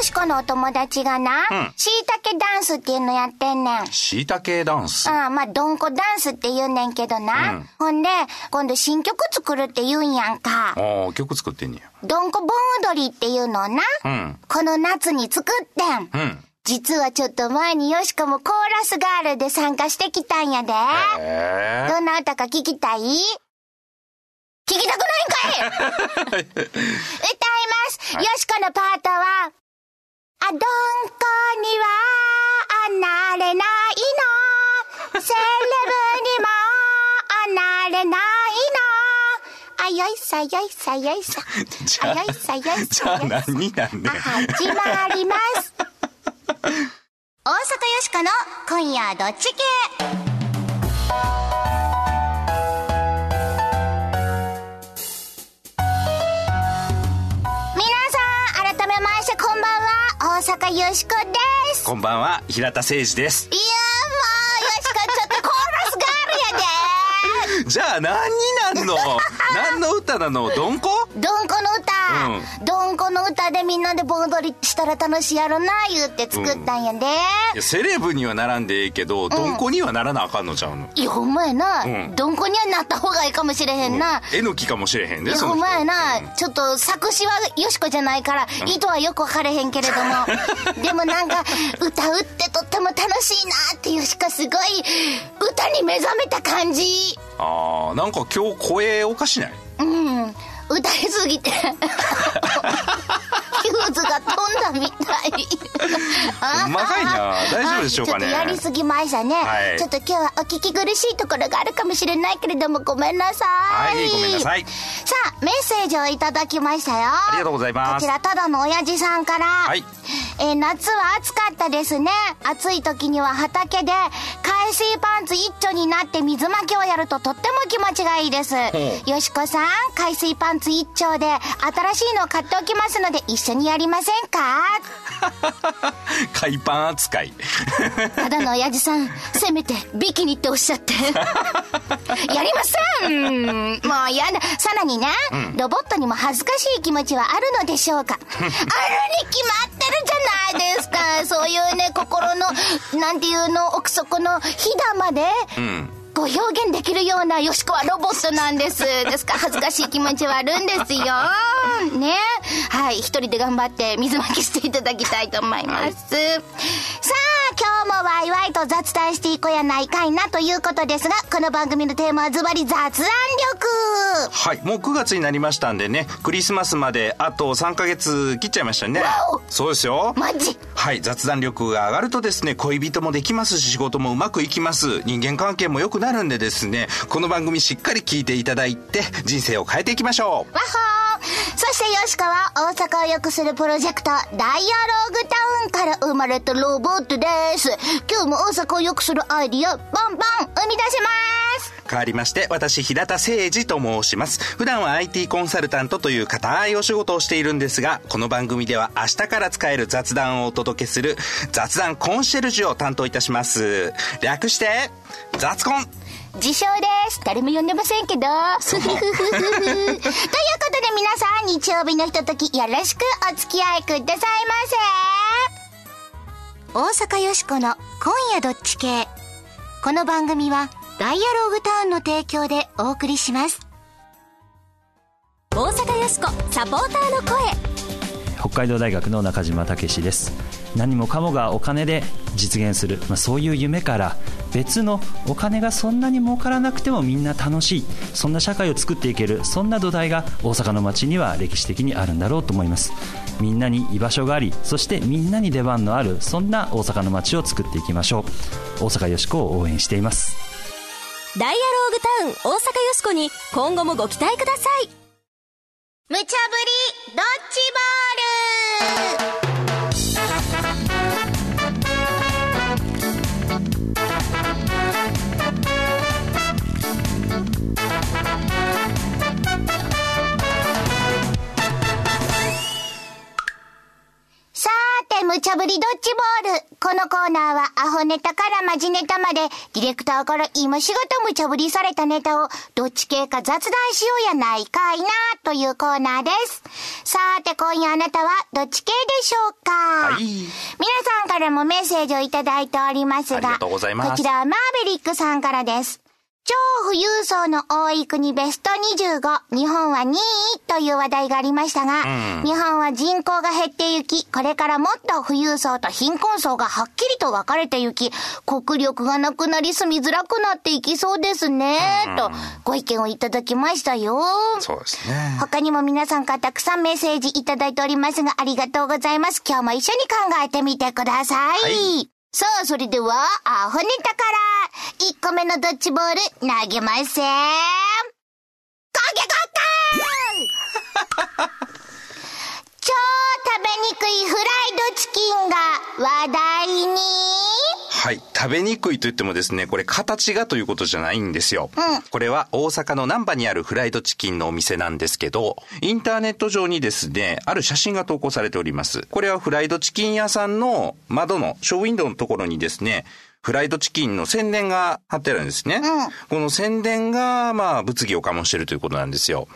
よしこのお友達がな、うんしいたけダンスっていうのやってんねん。しいたけダンス？ああ、まあ、どんこダンスって言うねんけどな。うんほんで、今度新曲作るって言うんやんか。ああ、曲作ってんねどんこ盆踊りっていうのをな、や。うん。この夏に作ってん。うん。実はちょっと前によしこもコーラスガールで参加してきたんやで。へどんな歌か聞きたい？聞きたくないんかい 歌います、よしこのパートは、あ、どんこにはあなれないの。セレブにもあなれないの。あ、よいさよいさよいさ。ああ、よいさよいさよいさ。じゃあ何になんねんあ、始まります。大阪よしこの今夜どっち系？大阪よしこです。こんばんは、平田誠二です。いやもう、よしこちょっとコーラスガールやで じゃあ何になんの？何の歌なの？どんこ？どんこの歌、どん。この歌でみんなで盆踊りしたら楽しいやろな言って作ったんやで、いやセレブにはならんでええけど、どん。こにはならなあかんのちゃうの。いやほんまやな、うん。どんこにはなった方がいいかもしれへんな、えのきかもしれへんで、いやその人。ほんまやな、ちょっと作詞はよしこじゃないから、意図はよく分かれへんけれども。でもなんか歌うってとっても楽しいなってよしこすごい歌に目覚めた感じ。ああ、なんか今日声おかしない？うん歌いすぎて。ヒューズが飛んだみたい。まかいな。大丈夫でしょうかね。はいちょっとやりすぎましたね、はい。ちょっと今日はお聞き苦しいところがあるかもしれないけれどもごめんなさい。はいごめんなさい。さあメッセージをいただきましたよ。ありがとうございます。こちらただの親父さんから。はいえー夏は暑かったですね。暑い時には畑で海水パンツ一丁になって水まきをやるととっても気持ちがいいです。ほよしこさん海水パンツ一丁で新しいのを買っておきますので一緒にやりませんか？海パン扱い。ただの親父さんせめてビキニっておっしゃって。やりません。もうやだ。さらにね、ロボットにも恥ずかしい気持ちはあるのでしょうか。あるに決まってるじゃないですか。そういうね心のなんていうの奥底のひだまで、うん。ご表現できるようなよしこはロボットなんです。ですから恥ずかしい気持ちはあるんですよ。ね。はい。一人で頑張って水まきしていただきたいと思います。さあ、今日もワイワイと雑談していこうやないかいなということですが、この番組のテーマはズバリ雑談力。はい。もう9月になりましたんでね、クリスマスまであと3ヶ月切っちゃいましたね。そうですよ。マジはい。雑談力が上がるとですね、恋人もできますし、仕事もうまくいきます。人間関係も良くなるんでですね、この番組しっかり聞いていただいて、人生を変えていきましょう。わっほーそしてよしこは大阪を良くするプロジェクトダイアローグタウンから生まれたロボットです今日も大阪を良くするアイディアバンバン生み出します変わりまして、私、平田誠二と申します。普段は IT コンサルタントという固いお仕事をしているんですが、この番組では明日から使える雑談をお届けする雑談コンシェルジュを担当いたします。略して、雑コン自称です。誰も呼んでませんけど。ということで皆さん日曜日のひとときよろしくお付き合いくださいませ。大阪よしこの今夜どっち系。この番組はダイアローグタウンの提供でお送りします。大阪よしこサポーターの声。北海道大学の中島武史です。何もかもがお金で実現する、まあ、そういう夢から別のお金がそんなに儲からなくてもみんな楽しい。そんな社会を作っていける。そんな土台が大阪の街には歴史的にあるんだろうと思います。みんなに居場所がありそしてみんなに出番のあるそんな大阪の街を作っていきましょう。大阪よしこを応援しています。ダイアローグタウン大阪よしこに今後もご期待ください。無茶ぶりドッジボール。ドッジボール。このコーナーはアホネタからマジネタまで、ディレクターから今しがた無茶ぶりされたネタを、どっち系か雑談しようやないかいな、というコーナーです。さて今夜あなたはどっち系でしょうかはい皆さんからもメッセージをいただいておりますが、ありがとうございますこちらはマーベリックさんからです。超富裕層の多い国ベスト25、日本は2位という話題がありましたが、うん日本は人口が減ってゆき、これからもっと富裕層と貧困層がはっきりと分かれてゆき、国力がなくなり住みづらくなっていきそうですね、とご意見をいただきましたよ。そうですね。他にも皆さんからたくさんメッセージいただいておりますが、ありがとうございます。今日も一緒に考えてみてください。はいさあ、それでは、アホネタから、1個目のドッジボール、投げません。かけこっかー食べにくいフライドチキンが話題にはい。食べにくいと言ってもですね、これ形がということじゃないんですよ。うんこれは大阪の難波にあるフライドチキンのお店なんですけど、インターネット上にですね、ある写真が投稿されております。これはフライドチキン屋さんの窓のショーウィンドウのところにですね、フライドチキンの宣伝が貼ってあるんですね。うんこの宣伝が、まあ、物議を醸してるということなんですよ。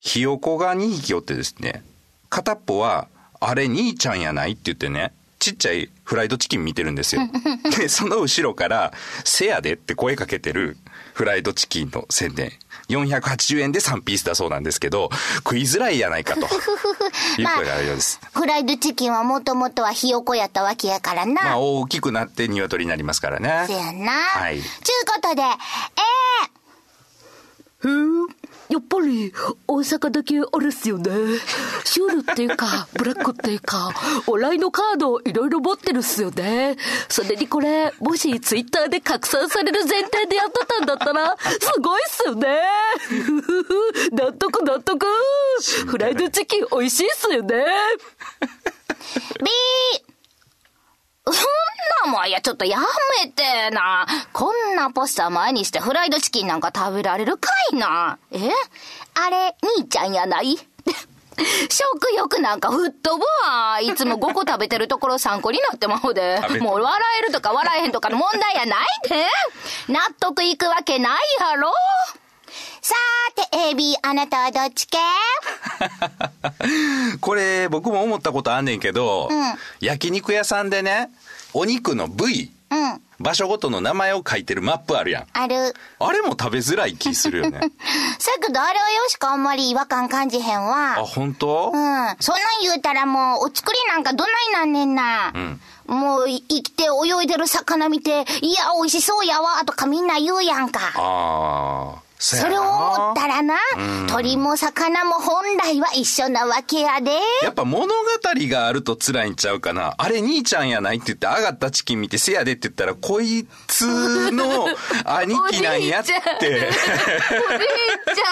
ひよこが2匹おってですね、片っぽは、あれ兄ちゃんやないって言ってね、ちっちゃいフライドチキン見てるんですよ。で、その後ろから、せやでって声かけてるフライドチキンの宣伝。480円で3ピースだそうなんですけど、食いづらいやないかと。いう声があるようです。フライドチキンはもともとはひよこやったわけやからな。まあ、大きくなって鶏になりますからねせ。やな。はいちゅうことで、えへえやっぱり大阪だけあれっすよね。シュールっていうか ブラックっていうかお笑いのカードいろいろ持ってるっすよね。それにこれもしツイッターで拡散される前提でやってたんだったらすごいっすよね。納得納得。フライドチキン美味しいっすよね。ー、B! もん、いや、ちょっとやめてな。こんなポスター前にしてフライドチキンなんか食べられるかいな。え？あれ、兄ちゃんやない？食欲なんか吹っ飛ぶわ。いつも5個食べてるところ3個になってまうでもう笑えるとか笑えへんとかの問題やない？で。納得いくわけないやろ？さーて、AB、あなたはどっち系？これ、僕も思ったことあんねんけど、うん焼肉屋さんでね、お肉の部位、うん、場所ごとの名前を書いてるマップあるやん。ある。あれも食べづらい気するよね。さけどあれはよしかあんまり違和感感じへんわ。あ、本当？うん。そんなん言うたらもう、お作りなんかどないなんねんな。んもう、い生きて泳いでる魚見て、いや、美味しそうやわ、とかみんな言うやんか。ああ、それを思ったらなうん、鳥も魚も本来は一緒なわけやで。やっぱ物語があると辛いんちゃうかな。あれ兄ちゃんやないって言って上がったチキン見てせやでって言ったら、こいつの 兄貴なんやって。お兄ち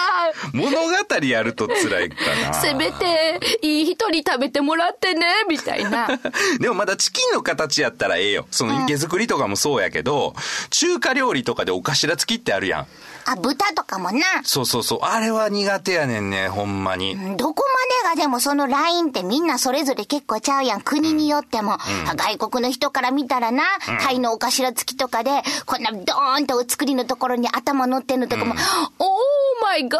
ゃん 物語あると辛いかな。せめていい人に食べてもらってねみたいな でもまだチキンの形やったらええよ。その池作りとかもそうやけど、中華料理とかでお頭付きってあるやん。あ、豚とかもな。そうそうそう。あれは苦手やねんね、ほんまに。どこまでがでもそのラインってみんなそれぞれ結構ちゃうやん。国によっても。外国の人から見たらな、タイのお頭付きとかで、こんなドーンとお作りのところに頭乗ってんのとかも、オーマイガ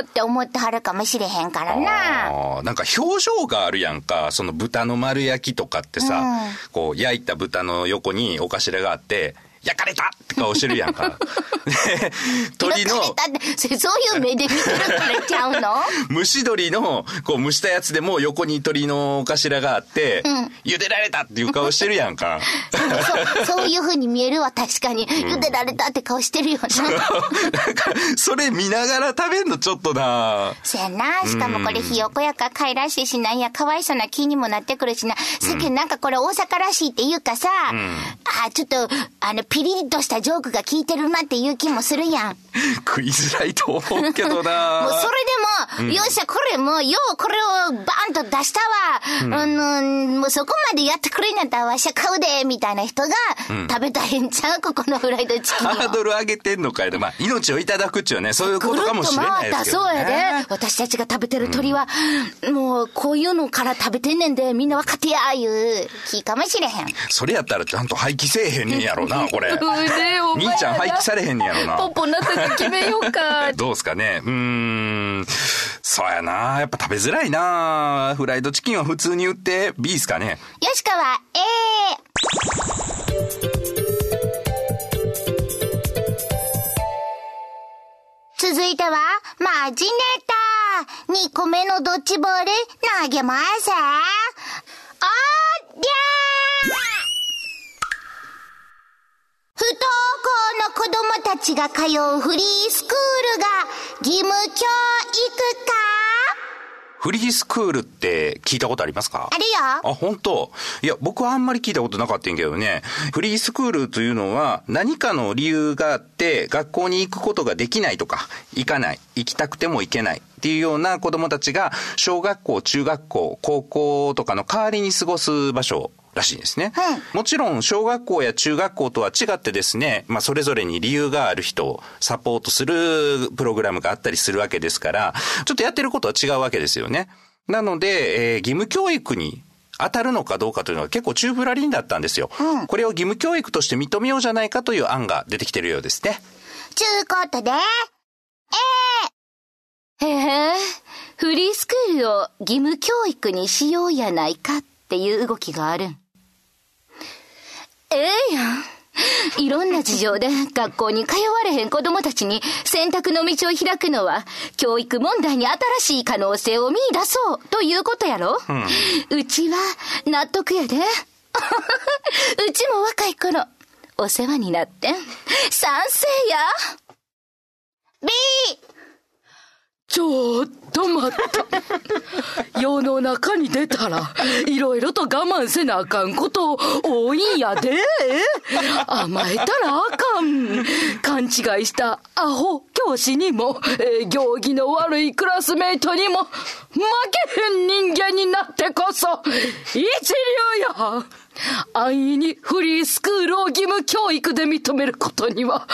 ーって思ってはるかもしれへんからな。なんか表情があるやんか。その豚の丸焼きとかってさ、うんこう焼いた豚の横にお頭があって、焼かれたって顔してるやんか。で、鳥の、だって、そそういう目で見てるからちゃうの？蒸し鶏の、こう蒸したやつでも横に鳥のお頭があって、茹でられたっていう顔してるやんか。そう、そういう風に見えるわ、確かに。茹でられたって顔してるよな。だから、それ見ながら食べんのちょっとなそやな。しかもこれひよこやからかいらしいしなんや、かわいそうな気にもなってくるしな。さっきなんかこれ大阪らしいっていうかさ、あ、ちょっと、あの、ピピリッとしたジョークが効いてるなっていう気もするやん。食いづらいと思うけど もうなそれでも、よっしゃ、これもう、ようこれをバーンと出したわ。あの、もうそこまでやってくれんやったらわしゃ買うで、みたいな人が、食べたへんちゃうここのフライドチキンを。ハードル上げてんのかいな。まあ、命をいただくっちゅうね、そういうことかもしれないですけど、ね。そうやで。私たちが食べてる鳥は、もう、こういうのから食べてんねんで、みんな分かってや、いう気かもしれへん。それやったらちゃんと廃棄せえへんねんやろな、これ。うねお前兄ちゃん廃棄されへんねんやろな。ポッポなったか決めようか。どうすかねうーん。そうやな。やっぱ食べづらいな。フライドチキンは普通に売って B っすかね。吉川 A。続いては、マジネタ。2個目のドッジボール投げます。おーりゃー不登校の子供たちが通うフリースクールが義務教育か？フリースクールって聞いたことありますか？あるよ。あ、本当？いや、僕はあんまり聞いたことなかったんやけどね。フリースクールというのは何かの理由があって学校に行くことができないとか、行かない、行きたくても行けないっていうような子供たちが小学校、中学校、高校とかの代わりに過ごす場所らしいんですね。もちろん小学校や中学校とは違ってですね、まあそれぞれに理由がある人をサポートするプログラムがあったりするわけですから、ちょっとやってることは違うわけですよね。なので、えー義務教育に当たるのかどうかというのは結構中ぶらりんだったんですよ。これを義務教育として認めようじゃないかという案が出てきてるようですね。ちゅうことで、へえ、フリースクールを義務教育にしようやないかっていう動きがあるん。ええやん。いろんな事情で学校に通われへん子供たちに選択の道を開くのは教育問題に新しい可能性を見出そうということやろ、うちは納得やで。うちも若い頃お世話になってん賛成や。B! ちょっと待った。世の中に出たら、いろいろと我慢せなあかんこと多いんやで。甘えたらあかん。勘違いしたアホ教師にも、えー行儀の悪いクラスメイトにも、負けへん人間になってこそ、一流や。安易にフリースクールを義務教育で認めることには、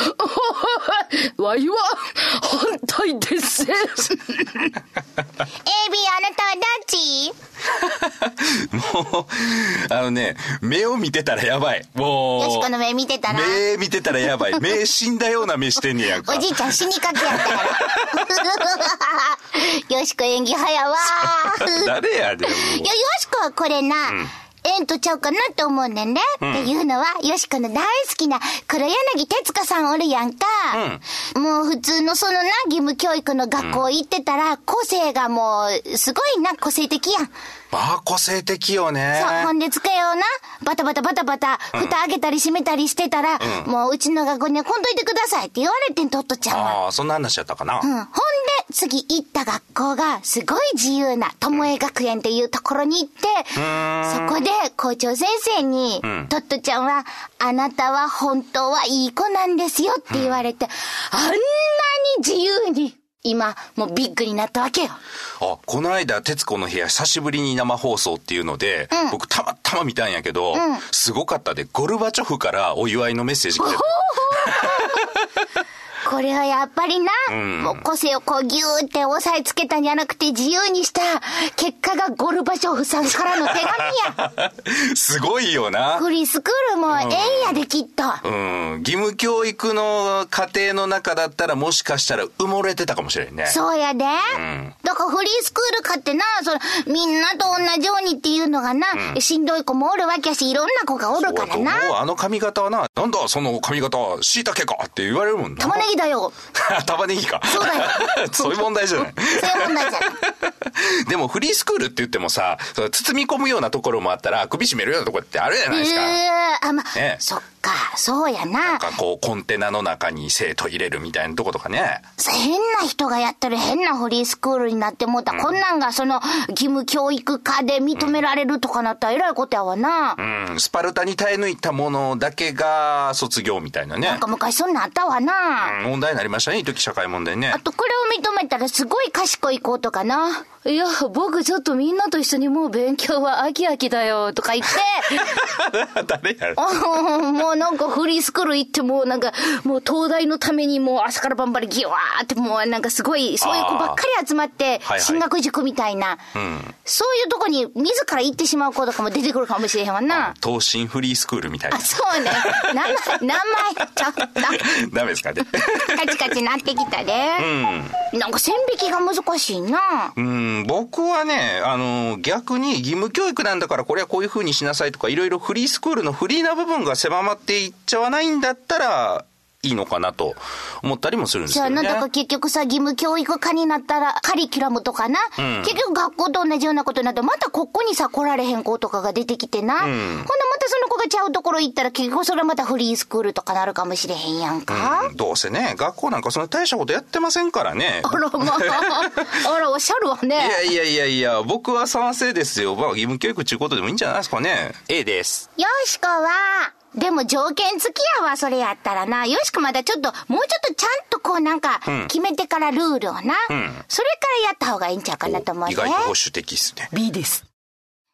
わいは反対です。AB あなたはどっち？もう、あのね、目を見てたらやばい。もう。よしこの目見てたら目見てたらやばい。目死んだような目してんねやんか。おじいちゃん死にかけやったから。よしこ演技早やわ。誰やで、いや、よしこはこれな、えんとちゃうかなって思うねんね。っていうのは、よしこの大好きな黒柳徹子さんおるやんか。もう普通のそのな、義務教育の学校行ってたら、個性がもう、すごいな、個性的やん。まあ、個性的よね。そう、ほんで机をな、バタバタバタバタ、蓋開けたり閉めたりしてたら、もううちの学校には来んといてくださいって言われてん、トットちゃんは。ああ、そんな話やったかな。うん。ほんで、次行った学校が、すごい自由な、ともえ学園っていうところに行って、そこで校長先生に、トットちゃんは、あなたは本当はいい子なんですよって言われて、あんなに自由に、今、もうビッグになったわけよ。あ、この間、徹子の部屋久しぶりに生放送っていうので、僕たまたま見たんやけど、すごかったで、ゴルバチョフからお祝いのメッセージ来てた。これはやっぱりな、んもう個性をこうギューって押さえつけたんじゃなくて自由にした結果がゴルバチョフさんからの手紙や。すごいよな。フリースクールもええんやできっと。うん。義務教育の家庭の中だったらもしかしたら埋もれてたかもしれんね。そうやで。んだからフリースクールかってな、そのみんなと同じようにっていうのがな、しんどい子もおるわけやし、いろんな子がおるからそうな。もうあの髪型はな、なんだその髪型、椎茸かって言われるもんな。玉ねぎだよ。玉ねぎか。そうだよ そういう問題じゃない。そういう問題じゃない。でもフリースクールって言ってもさ、包み込むようなところもあったら、首絞めるようなところってあるじゃないですか。ええあ、まあ、ねそっか、そうやな。なんかこう、コンテナの中に生徒入れるみたいなとことかね。変な人がやってる変なフリースクールになってもうた。こんなんがその義務教育科で認められるとかなったらえらいことやわな。うん、スパルタに耐え抜いたものだけが卒業みたいなね。なんか昔そんなんあったわな。うん問題になりましたね、一時社会問題ねあ。とこれを認めたらすごい賢い子とかな。いや、僕ちょっとみんなと一緒にもう勉強は飽き飽きだよとか言って、誰やろあーもうなんかフリースクール行ってもうなんかもう東大のためにもう朝から晩までギワーってもうなんかすごいそういう子ばっかり集まって進学塾みたいな、そういうとこに自ら行ってしまう子とかも出てくるかもしれへんわな。東進フリースクールみたいなあ、。そうね。名前、名前、ちょっと、ダメですか？ね。カチカチなってきたで。なんか線引きが難しいな。うん、僕はね、あの、逆に義務教育なんだからこれはこういう風にしなさいとか、いろいろフリースクールのフリーな部分が狭まっていっちゃわないんだったら、いいのかなと思ったりもするんですけどね。じゃあなんだか結局さ、義務教育科になったら、カリキュラムとかな？結局学校と同じようなことになって、またここにさ、来られへん子とかが出てきてな。ほんでまたその子がちゃうところ行ったら、結局それまたフリースクールとかなるかもしれへんやんか。うんどうせね、学校なんかそんな大したことやってませんからね。あらまあ、あらおっしゃるわね。いやいやいやいや、僕は賛成ですよ。まあ、義務教育っていうことでもいいんじゃないですかね。A です。よしこは、でも条件付きやわ、それやったらな。よしこまだちょっと、もうちょっとちゃんとこうなんか、決めてからルールをな。それからやった方がいいんちゃうかなと思うね。意外と保守的っすね。B です。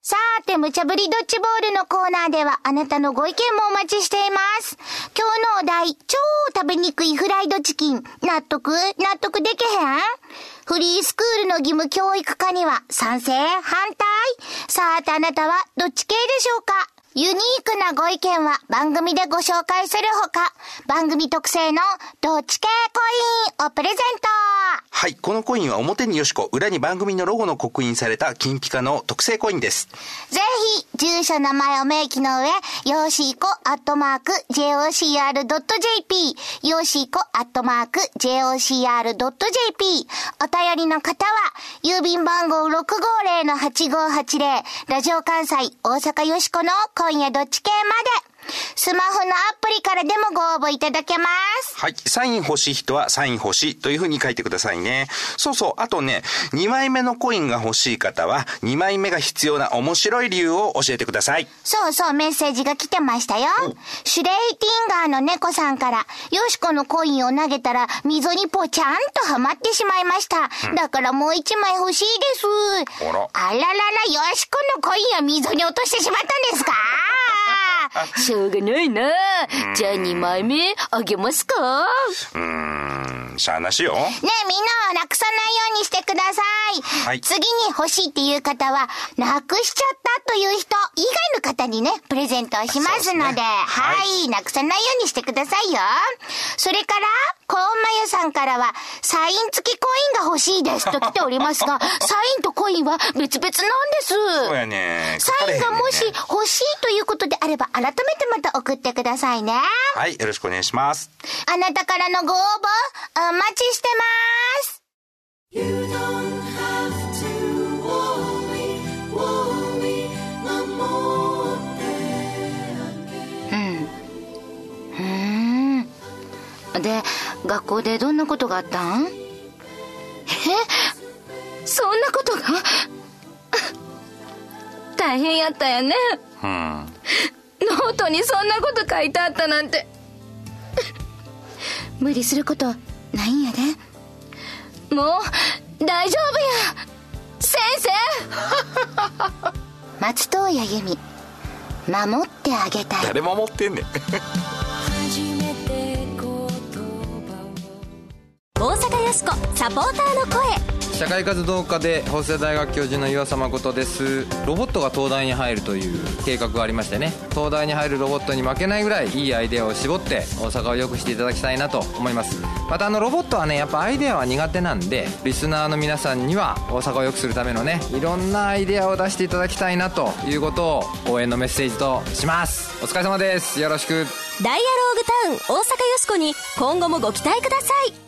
さて、無茶ぶりドッジボールのコーナーではあなたのご意見もお待ちしています。今日のお題、超食べにくいフライドチキン。納得？納得できへん？フリースクールの義務教育科には賛成？反対？さてあなたはどっち系でしょうか？ユニークなご意見は番組でご紹介するほか、番組特製のどっち系コインをプレゼントはい、このコインは表によしこ、裏に番組のロゴの刻印された金ピカの特製コインです。ぜひ、住所名前を明記の上、よーしーこアットマーク jocr.jp、よーしーこアットマーク jocr.jp、お便りの方は、郵便番号650-8580、ラジオ関西大阪よしこの今夜どっち系まで、スマホのアプリからでもご応募いただけます。はい。サイン欲しい人はサイン欲しいというふうに書いてくださいね。そうそう。あとね、2枚目のコインが欲しい方は、2枚目が必要な面白い理由を教えてください。そうそう、メッセージが来てましたよ。シュレイティンガーの猫さんから、よしこのコインを投げたら、溝にぽちゃんとはまってしまいました。だからもう一枚欲しいです。あらあららら、よしこのコインを溝に落としてしまったんですか？しょうがないな。じゃあ2枚目あげますか？うーん、しゃあなしよ。ねえ、みんなはなくさないようにしてください。はい次に欲しいっていう方は、なくしちゃったという人以外の方にね、プレゼントをしますので、ですねはい、なくさないようにしてくださいよ。それから、コーンマユさんからは、サイン付きコインが欲しいですと来ておりますが、サインとコインは別々なんです。そうやね。サインがもし欲しいということであれば、改めてまた送ってくださいね。はい、よろしくお願いします。あなたからのご応募、お待ちしてます。で、学校でどんなことがあったん？え？そんなことが？大変やったよね。うん。ノートにそんなこと書いてあったなんて。無理することないんやで。もう、大丈夫や先生 松任谷由実、守ってあげたい。誰も持ってんねん。サポーターの声。社会活動家で法政大学教授の岩佐誠です。ロボットが東大に入るという計画がありましてね。東大に入るロボットに負けないぐらいいいアイデアを絞って大阪を良くしていただきたいなと思います。またあのロボットはねやっぱアイデアは苦手なんでリスナーの皆さんには大阪を良くするためのねいろんなアイデアを出していただきたいなということを応援のメッセージとします。お疲れ様です。よろしく。ダイアローグタウン大阪よしこに今後もご期待ください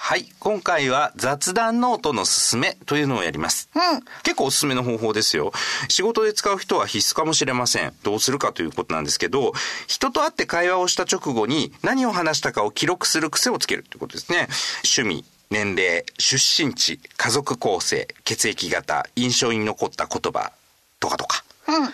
はい。今回は雑談ノートのすすめというのをやります。うん結構おすすめの方法ですよ。仕事で使う人は必須かもしれません。どうするかということなんですけど、人と会って会話をした直後に何を話したかを記録する癖をつけるということですね。趣味、年齢、出身地、家族構成、血液型、印象に残った言葉とかとか。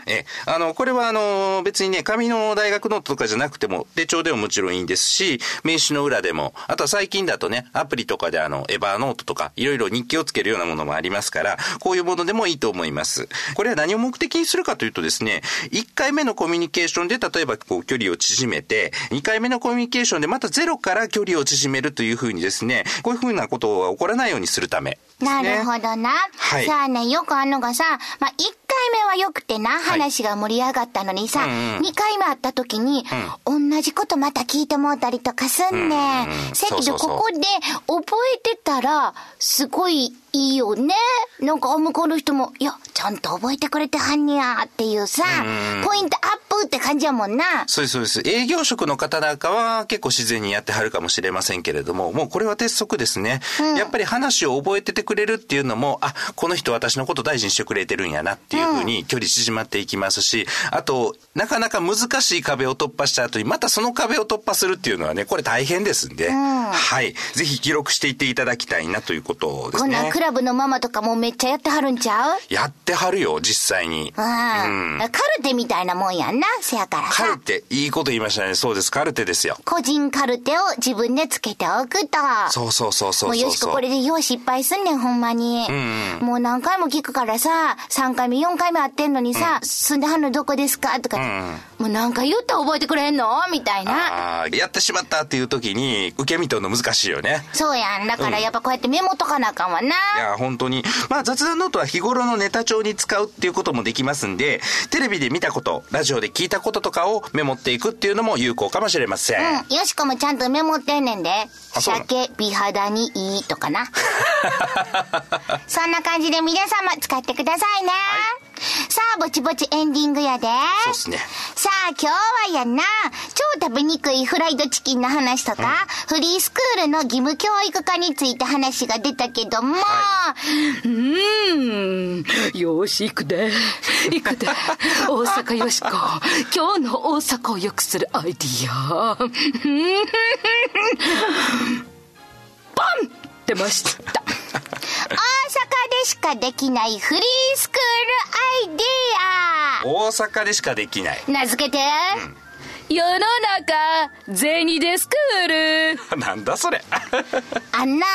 え、あの、これはあの、別にね、紙の大学ノートとかじゃなくても、手帳でももちろんいいんですし、名刺の裏でも、あとは最近だとね、アプリとかであの、 Evernote とか、いろいろ日記をつけるようなものもありますから、こういうものでもいいと思います。これは何を目的にするかというとですね、1回目のコミュニケーションで、例えばこう、距離を縮めて、2回目のコミュニケーションでまたゼロから距離を縮めるというふうにですね、こういうふうなことが起こらないようにするためですなね。るほどな。はいさあね、よくあんのがさ、まあ、1回目はよくてな、話が盛り上がったのにさ、うんうん。2回目会った時に、同じことまた聞いてもうたりとかすんねん。うんうんせやけど、ここで覚えてたら、すごいいいよね。なんか、向こうの人も、いや、ちゃんと覚えてくれてはんにゃっていうさ、ポイントアップって感じやもんな。そうです、そうです。営業職の方なんかは結構自然にやってはるかもしれませんけれども、もうこれは鉄則ですね。やっぱり話を覚えててくれるっていうのも、あ、この人私のこと大事にしてくれてるんやなっていうふうに距離縮まっていきますし、あと、なかなか難しい壁を突破した後に、またその壁を突破するっていうのはね、これ大変ですんで、はい。ぜひ記録していっていただきたいなということですね。ラブのママとかもめっちゃやってはるんちゃう？やってはるよ、実際に。うん。カルテみたいなもんやんな。せやからさカル。テ、いいこと言いましたね。そうです、カルテですよ。個人カルテを自分でつけておくと。そうそうそうそう。もうよしここれでよう失敗すんねん、ほんまに。もう何回も聞くからさ、3回目、4回目会ってんのにさ、住んではんのどこですか？とか、もう何回言ったら覚えてくれんの？みたいな。あーやってしまったっていう時に受け身取るの難しいよね。そうやん。だからやっぱこうやってメモとかなあかんわな。いや、本当に。まあ雑談ノートは日頃のネタ帳に使うっていうこともできますんで、テレビで見たこと、ラジオで聞いたこととかをメモっていくっていうのも有効かもしれません。うん。よしこもちゃんとメモってんねんで。鮭、美肌にいいとかな。そんな感じで皆様使ってくださいね。さあ、ぼちぼちエンディングやで。そうっすね。さあ、今日はやな、超食べにくいフライドチキンの話とか、フリースクールの義務教育化について話が出たけども、うーん。よし、行くで。行くで。大阪よしこ。今日の大阪を良くするアイディア。バン出ました。大阪でしかできないフリースクールアイデ大阪でしかできない。ィア名付けて、世の中、銭でスクール。なんだそれ。あんな、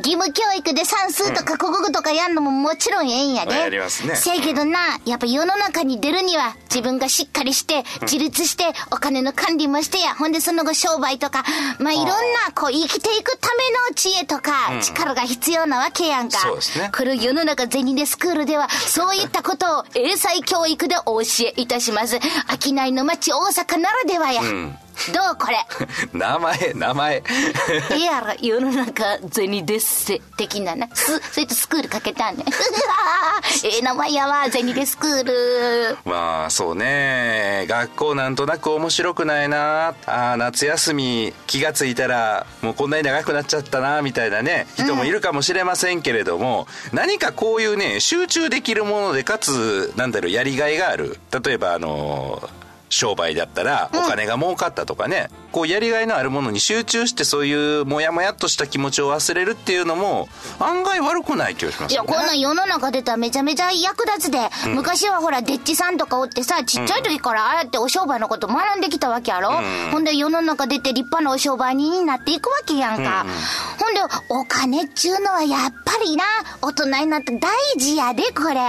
義務教育で算数とか国語とかやんのももちろんええんやで。やりますねせやけどな、やっぱ世の中に出るには自分がしっかりして、自立して、お金の管理もしてや、ほんでその後商売とか、まあいろんな、こう生きていくための知恵とか、力が必要なわけやんか。そうですねこれ世の中銭でスクールでは、そういったことを英才教育でお教えいたします。商いの街大阪ならではや。どうこれ？名前、名前。ええやろ、世の中、銭でっせ、的なな。す、それとスクールかけたんね。ええ名前やわ、銭でスクール。まあそうね学校なんとなく面白くないなあー夏休み気がついたらもうこんなに長くなっちゃったなみたいなね人もいるかもしれませんけれども、何かこういうね集中できるものでかつなんだろうやりがいがある例えばあの商売だったらお金が儲かったとかね、こうやりがいのあるものに集中してそういうモヤモヤっとした気持ちを忘れるっていうのも案外悪くない気がしますいや、こんなん世の中出たらめちゃめちゃ役立つで。昔はほら、デッチさんとかおってさ、ちっちゃい時からああやってお商売のこと学んできたわけやろ、ほんで世の中出て立派なお商売人になっていくわけやんか。ほんで、お金っちゅうのはやっぱりな、大人になって大事やで、これ。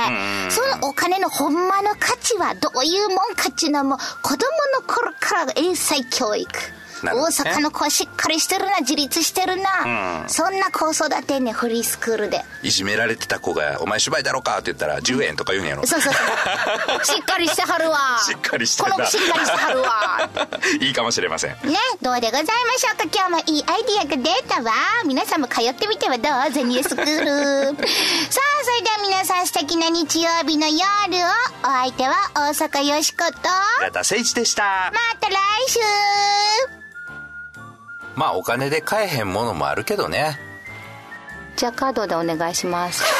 そのお金のほんまの価値はどういうもんかっちゅうのはもう、子供の頃から英才教育。大阪の子しっかりしてるな自立してるな、そんな子育てんねんフリースクールで。いじめられてた子が「お前芝居だろうか」って言ったら10円とか言うんやろ。そうそうそう。しっかりしてはるわ。しっかりしてるなこの子しっかりしてはるわ。いいかもしれません。ねどうでございましょうか？今日もいいアイディアが出たわ。皆さんも通ってみてはどう？ゼニエスクール。さあそれでは皆さん素敵な日曜日の夜を。お相手は大阪よしこと。平田誠一でした。また来週まあお金で買えへんものもあるけどね。じゃあカードでお願いします。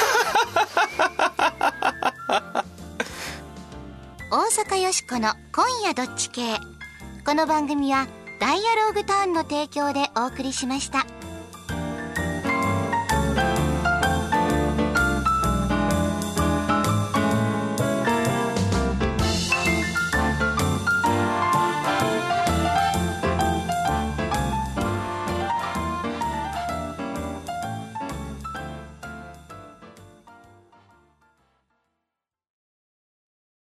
大阪よしこの「今夜どっち系」この番組は「ダイアローグターン」の提供でお送りしました。